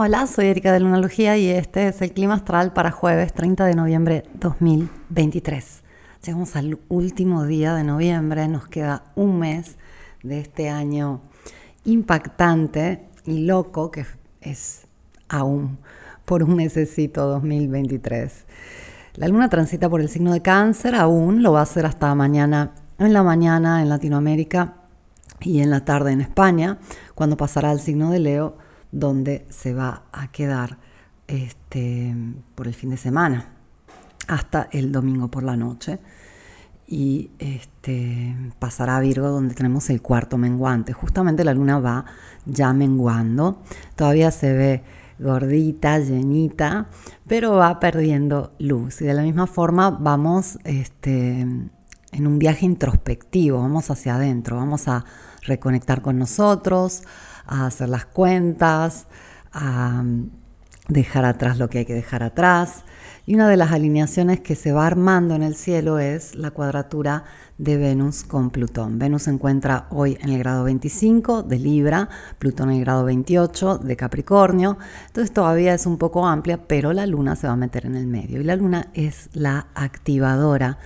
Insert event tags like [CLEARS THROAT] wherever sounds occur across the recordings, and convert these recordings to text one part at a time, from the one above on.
Hola, soy Erika de Lunalogía y este es el clima astral para jueves 30 de noviembre 2023. Llegamos al último día de noviembre, nos queda un mes de este año impactante y loco que es aún por un mesecito 2023. La luna transita por el signo de cáncer, aún lo va a hacer hasta mañana en la mañana en Latinoamérica y en la tarde en España, cuando pasará al signo de Leo donde se va a quedar este, por el fin de semana hasta el domingo por la noche y este, pasará a Virgo donde tenemos el cuarto menguante. Justamente la luna va ya menguando, todavía se ve gordita, llenita, pero va perdiendo luz. Y de la misma forma vamos este, en un viaje introspectivo, vamos hacia adentro, vamos a reconectar con nosotros, a hacer las cuentas, a mm, dejar atrás lo que hay que dejar atrás. Y una de las alineaciones que se va armando en el cielo es la cuadratura de Venus con Plutón. Venus se encuentra hoy en el grado 25 de Libra, Plutón en el grado 28 de Capricornio. Entonces todavía es un poco amplia, pero la luna se va a meter en el medio. Y la luna es la activadora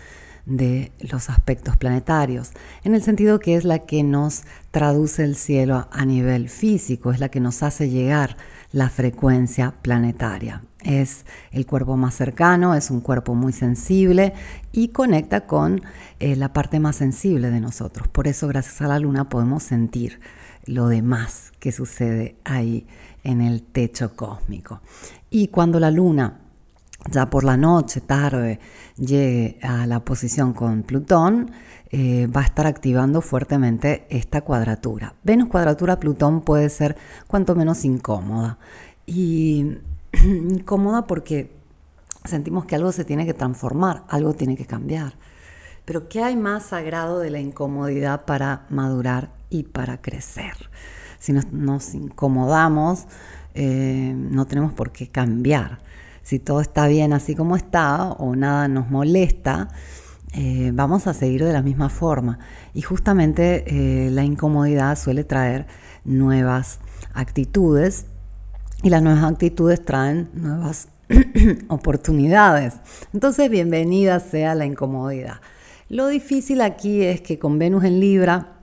de los aspectos planetarios, en el sentido que es la que nos traduce el cielo a nivel físico, es la que nos hace llegar la frecuencia planetaria. Es el cuerpo más cercano, es un cuerpo muy sensible y conecta con eh, la parte más sensible de nosotros. Por eso, gracias a la luna, podemos sentir lo demás que sucede ahí en el techo cósmico. Y cuando la luna ya por la noche, tarde, llegue a la posición con Plutón, eh, va a estar activando fuertemente esta cuadratura. Venus cuadratura Plutón puede ser cuanto menos incómoda. Y [CLEARS THROAT] incómoda porque sentimos que algo se tiene que transformar, algo tiene que cambiar. Pero ¿qué hay más sagrado de la incomodidad para madurar y para crecer? Si nos, incomodamos, eh, no tenemos por qué cambiar si todo está bien así como está o nada nos molesta, eh, vamos a seguir de la misma forma. Y justamente eh, la incomodidad suele traer nuevas actitudes y las nuevas actitudes traen nuevas [CLEARS THROAT] oportunidades. Entonces, bienvenida sea la incomodidad. Lo difícil aquí es que con Venus en Libra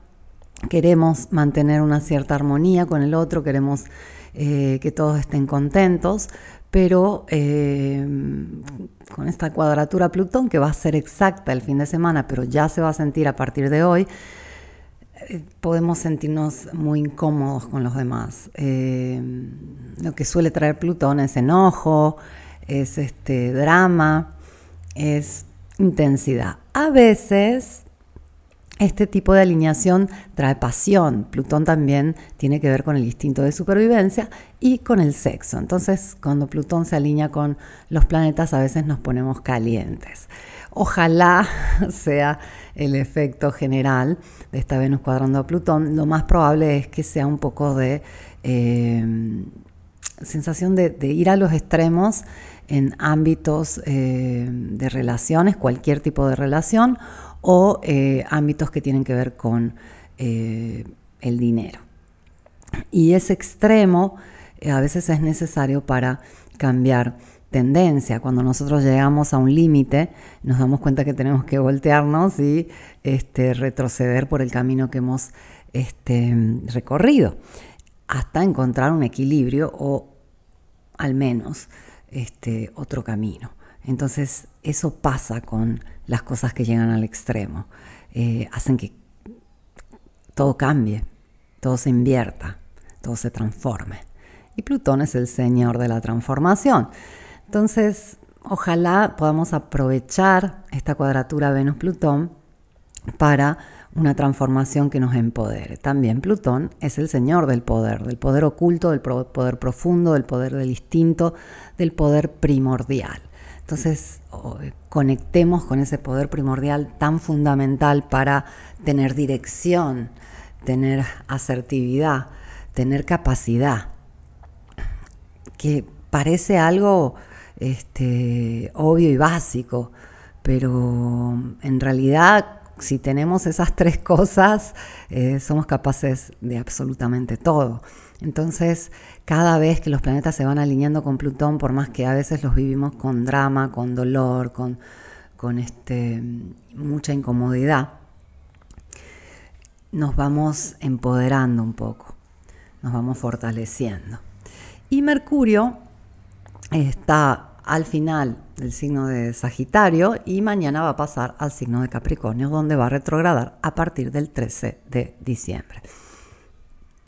queremos mantener una cierta armonía con el otro, queremos eh, que todos estén contentos, pero eh, con esta cuadratura Plutón, que va a ser exacta el fin de semana, pero ya se va a sentir a partir de hoy, eh, podemos sentirnos muy incómodos con los demás. Eh, lo que suele traer Plutón es enojo, es este drama, es intensidad. A veces este tipo de alineación trae pasión. Plutón también tiene que ver con el instinto de supervivencia y con el sexo. Entonces, cuando Plutón se alinea con los planetas, a veces nos ponemos calientes. Ojalá [LAUGHS] sea el efecto general de esta Venus cuadrando a Plutón. Lo más probable es que sea un poco de eh, sensación de, ir a los extremos en ámbitos eh, de relaciones, cualquier tipo de relación, o eh, ámbitos que tienen que ver con eh, el dinero. Y ese extremo eh, a veces es necesario para cambiar tendencia. Cuando nosotros llegamos a un límite, nos damos cuenta que tenemos que voltearnos y este, retroceder por el camino que hemos este, recorrido, hasta encontrar un equilibrio o al menos este, otro camino. Entonces eso pasa con las cosas que llegan al extremo. Eh, hacen que todo cambie, todo se invierta, todo se transforme. Y Plutón es el señor de la transformación. Entonces, ojalá podamos aprovechar esta cuadratura Venus-Plutón para una transformación que nos empodere. También Plutón es el señor del poder, del poder oculto, del poder profundo, del poder del instinto, del poder primordial. Entonces, conectemos con ese poder primordial tan fundamental para tener dirección, tener asertividad, tener capacidad, que parece algo este, obvio y básico, pero en realidad si tenemos esas [LAUGHS] tres cosas, eh, somos capaces de absolutamente todo. Entonces, cada vez que los planetas se van alineando con Plutón, por más que a veces los vivimos con drama, con dolor, con, este, mucha incomodidad, nos vamos empoderando un poco, nos vamos fortaleciendo. Y Mercurio está al final del signo de Sagitario y mañana va a pasar al signo de Capricornio, donde va a retrogradar a partir del 13 de diciembre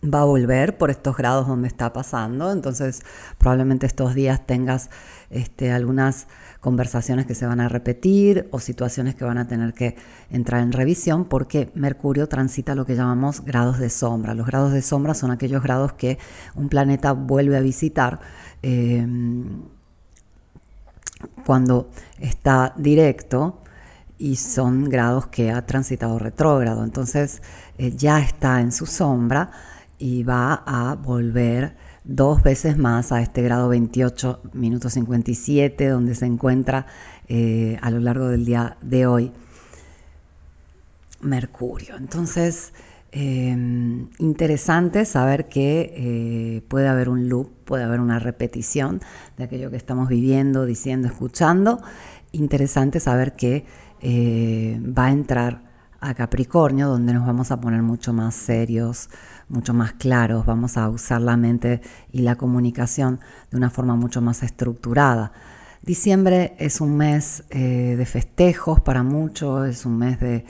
va a volver por estos grados donde está pasando, entonces probablemente estos días tengas este, algunas conversaciones que se van a repetir o situaciones que van a tener que entrar en revisión porque Mercurio transita lo que llamamos grados de sombra. Los grados de sombra son aquellos grados que un planeta vuelve a visitar em, cuando está directo y son grados que ha transitado retrógrado. Entonces eh, ya está en su sombra y va a volver dos veces más a este grado 28 minutos 57 donde se encuentra eh, a lo largo del día de hoy Mercurio. Entonces, em, interesante saber que eh, puede haber un loop, puede haber una repetición de aquello que estamos viviendo, diciendo, escuchando. Interesante saber que eh, va a entrar a Capricornio, donde nos vamos a poner mucho más serios, mucho más claros, vamos a usar la mente y la comunicación de una forma mucho más estructurada. Diciembre es un mes eh, de festejos para muchos, es un mes de,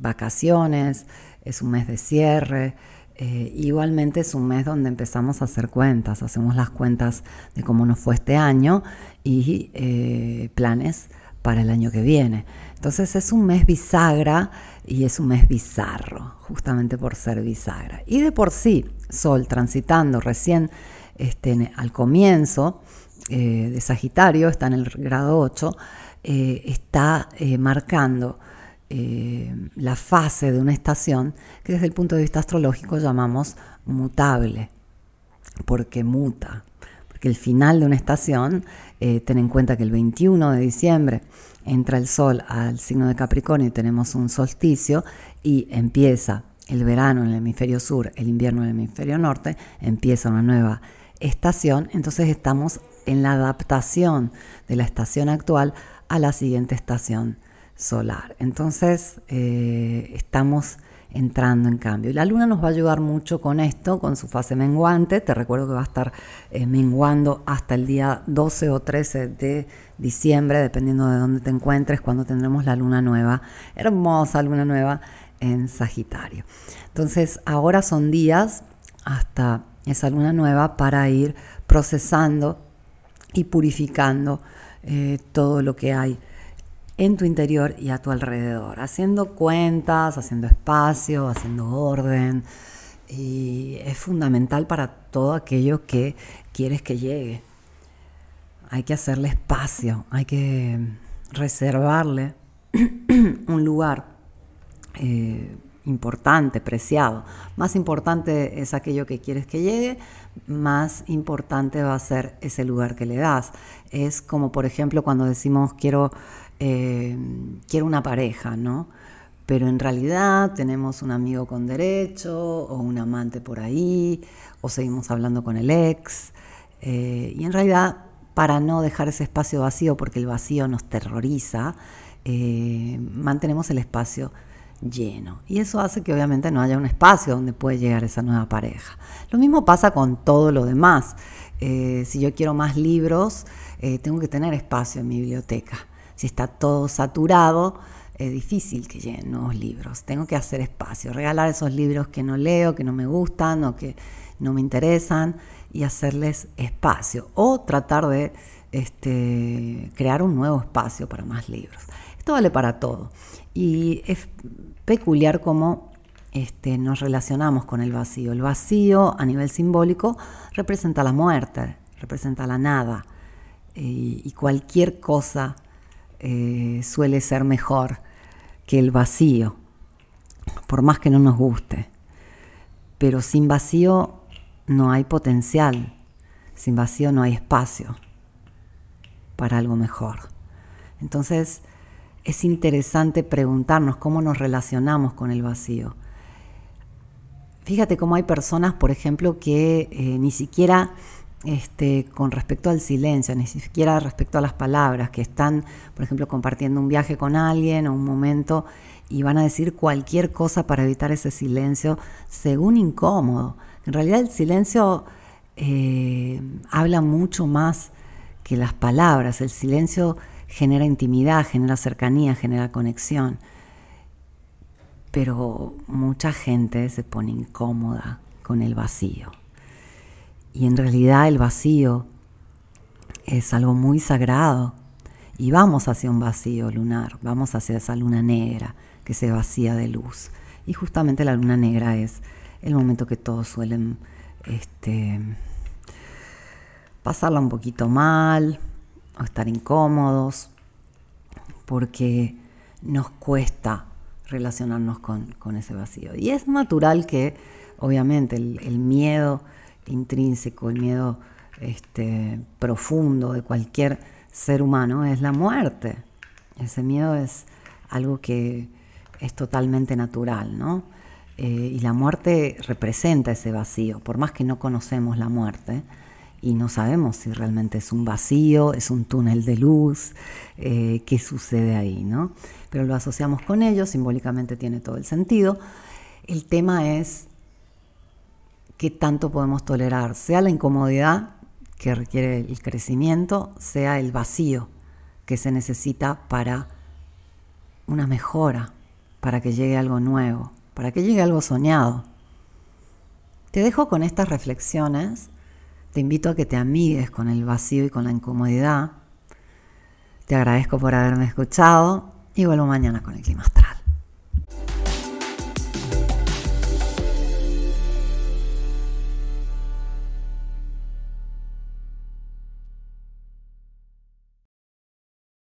vacaciones, es un mes de cierre. Eh, igualmente es un mes donde empezamos a hacer cuentas, hacemos las cuentas de cómo nos fue este año y eh, planes para el año que viene. Entonces es un mes bisagra y es un mes bizarro, justamente por ser bisagra. Y de por sí, Sol transitando recién este, al comienzo eh, de Sagitario, está en el grado 8, eh, está eh, marcando la fase de una estación que desde el punto de vista astrológico llamamos mutable, porque muta, porque el final de una estación eh, ten en cuenta que el 21 de diciembre entra el sol al signo de Capricornio y tenemos un solsticio y empieza el verano en el hemisferio sur, el invierno en el hemisferio norte, empieza una nueva estación, entonces estamos en la adaptación de la estación actual a la siguiente estación solar. Entonces eh, estamos entrando en cambio. Y la luna nos va a ayudar mucho con esto, con su fase menguante. Te recuerdo que va a estar eh, menguando hasta el día 12 o 13 de diciembre, dependiendo de dónde te encuentres, cuando tendremos la luna nueva, hermosa luna nueva en Sagitario. Entonces, ahora son días hasta esa luna nueva para ir procesando y purificando eh, todo lo que hay en tu interior y a tu alrededor, haciendo cuentas, haciendo espacio, haciendo orden. Y es fundamental para todo aquello que quieres que llegue. Hay que hacerle espacio, hay que reservarle [CLEARS THROAT] un lugar eh, importante, preciado. Más importante es aquello que quieres que llegue, más importante va a ser ese lugar que le das. Es como, por ejemplo, cuando decimos quiero eh, quiero una pareja, ¿no? Pero en realidad tenemos un amigo con derecho o un amante por ahí, o seguimos hablando con el ex. Eh, y en realidad, para no dejar ese espacio vacío, porque el vacío nos terroriza, eh, mantenemos el espacio lleno. Y eso hace que obviamente no haya un espacio donde puede llegar esa nueva pareja. Lo mismo pasa con todo lo demás. si yo quiero más libros, tengo que tener espacio en mi biblioteca. Si está todo saturado, es difícil que lleguen nuevos libros. Tengo que hacer espacio, regalar esos libros que no leo, que no me gustan o que no me interesan y hacerles espacio. O tratar de este, crear un nuevo espacio para más libros. Esto vale para todo. Y es peculiar cómo este, nos relacionamos con el vacío. El vacío a nivel simbólico representa la muerte, representa la nada. y cualquier cosa eh, suele ser mejor que el vacío, por más que no nos guste. Pero sin vacío no hay potencial, sin vacío no hay espacio para algo mejor. Entonces es interesante preguntarnos cómo nos relacionamos con el vacío. fíjate cómo hay personas, por ejemplo, que eh, ni siquiera este, con respecto al silencio, ni siquiera respecto a las palabras, que están, por ejemplo, compartiendo un viaje con alguien o un momento y van a decir cualquier cosa para evitar ese silencio, según incómodo. En realidad el silencio eh, habla mucho más que las palabras. El silencio genera intimidad, genera cercanía, genera conexión. Pero mucha gente se pone incómoda con el vacío. Y en realidad el vacío es algo muy sagrado. Y vamos hacia un vacío lunar, vamos hacia esa luna negra que se vacía de luz. Y justamente la luna negra es el momento que todos suelen este, pasarla un poquito mal o estar incómodos, porque nos cuesta relacionarnos con, ese vacío. Y es natural que, obviamente, el, miedo intrínseco, el miedo este, profundo de cualquier ser humano es la muerte. Ese miedo es algo que es totalmente natural, ¿no? Eh, y la muerte representa ese vacío, por más que no conocemos la muerte y no sabemos si realmente es un vacío, es un túnel de luz, eh, qué sucede ahí, ¿no? Pero lo asociamos con ello, simbólicamente tiene todo el sentido. El tema es qué tanto podemos tolerar, sea la incomodidad que requiere el crecimiento, sea el vacío que se necesita para una mejora, para que llegue algo nuevo, para que llegue algo soñado. Te dejo con estas reflexiones, te invito a que te amigues con el vacío y con la incomodidad. Te agradezco por haberme escuchado y vuelvo mañana con el clima.